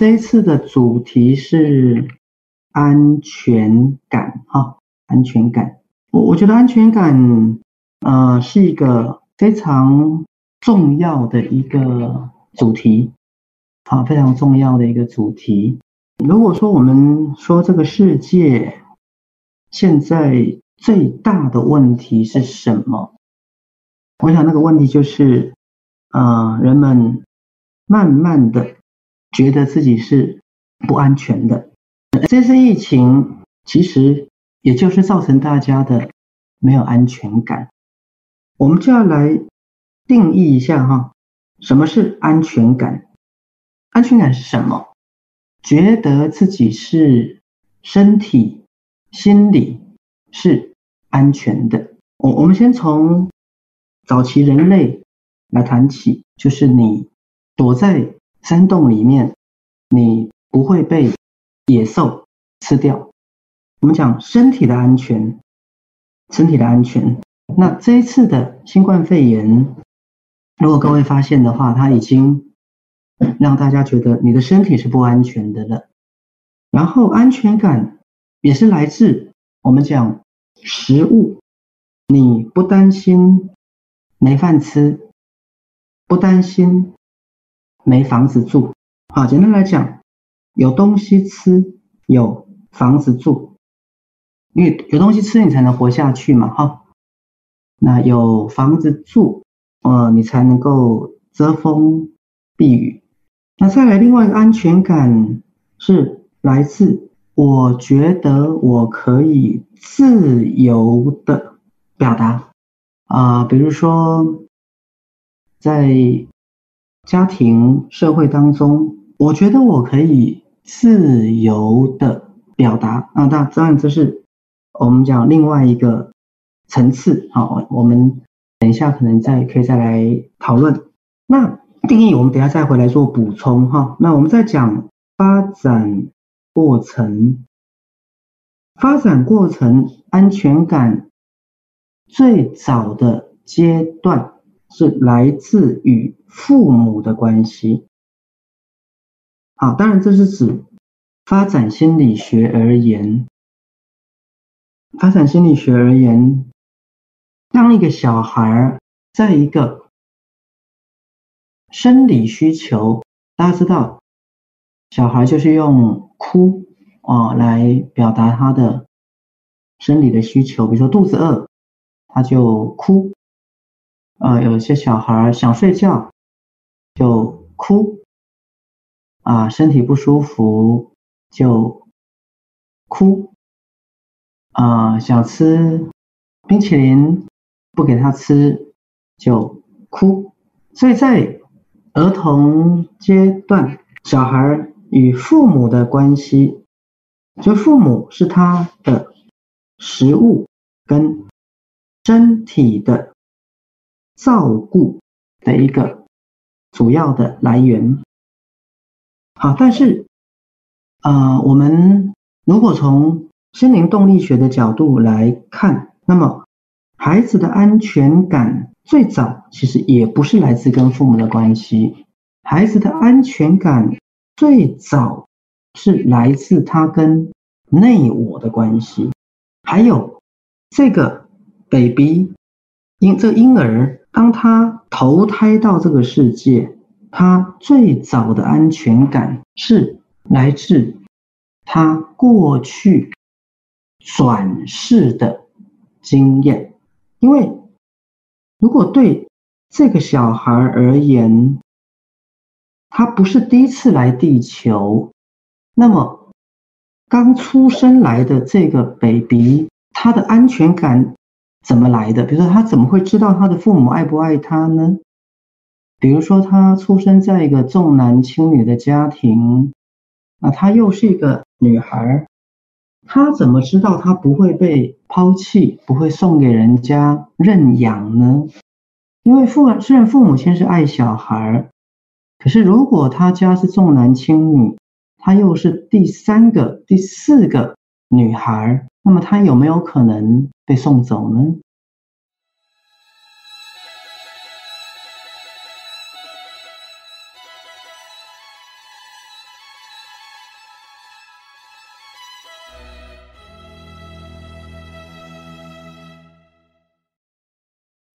这一次的主题是安全感，哈，安全感。我我觉得安全感，呃，是一个非常重要的一个主题，啊，非常重要的一个主题。如果说我们说这个世界现在最大的问题是什么？我想那个问题就是，啊、呃，人们慢慢的觉得自己是不安全的。这次疫情其实也就是造成大家的没有安全感。我们就要来定义一下哈，什么是安全感？安全感是什么？觉得自己是身体、心理是安全的。我我们先从早期人类来谈起，就是你躲在山洞里面，你不会被野兽吃掉。我们讲身体的安全，身体的安全。那这一次的新冠肺炎，如果各位发现的话，它已经。让大家觉得你的身体是不安全的了，然后安全感也是来自我们讲食物，你不担心没饭吃，不担心没房子住。好，简单来讲，有东西吃，有房子住，因为有东西吃你才能活下去嘛，哈。那有房子住，呃，你才能够遮风避雨。那再来另外一个安全感是来自我觉得我可以自由的表达啊，比如说在家庭社会当中，我觉得我可以自由的表达。那当然这是我们讲另外一个层次。好，我们等一下可能再可以再来讨论。那。定义，我们等下再回来做补充哈。那我们再讲发展过程，发展过程安全感最早的阶段是来自于父母的关系。好，当然这是指发展心理学而言，发展心理学而言，当一个小孩在一个生理需求，大家知道，小孩就是用哭啊来表达他的生理的需求，比如说肚子饿，他就哭。啊，有些小孩想睡觉就哭，啊，身体不舒服就哭，啊，想吃冰淇淋不给他吃就哭，所以在儿童阶段，小孩与父母的关系，就父母是他的食物跟身体的照顾的一个主要的来源。好，但是，呃，我们如果从心灵动力学的角度来看，那么孩子的安全感。最早其实也不是来自跟父母的关系，孩子的安全感最早是来自他跟内我的关系，还有这个 baby 婴这个婴儿，当他投胎到这个世界，他最早的安全感是来自他过去转世的经验，因为。如果对这个小孩而言，他不是第一次来地球，那么刚出生来的这个 baby，他的安全感怎么来的？比如说，他怎么会知道他的父母爱不爱他呢？比如说，他出生在一个重男轻女的家庭，那他又是一个女孩。他怎么知道他不会被抛弃，不会送给人家认养呢？因为父虽然父母亲是爱小孩，可是如果他家是重男轻女，他又是第三个、第四个女孩，那么他有没有可能被送走呢？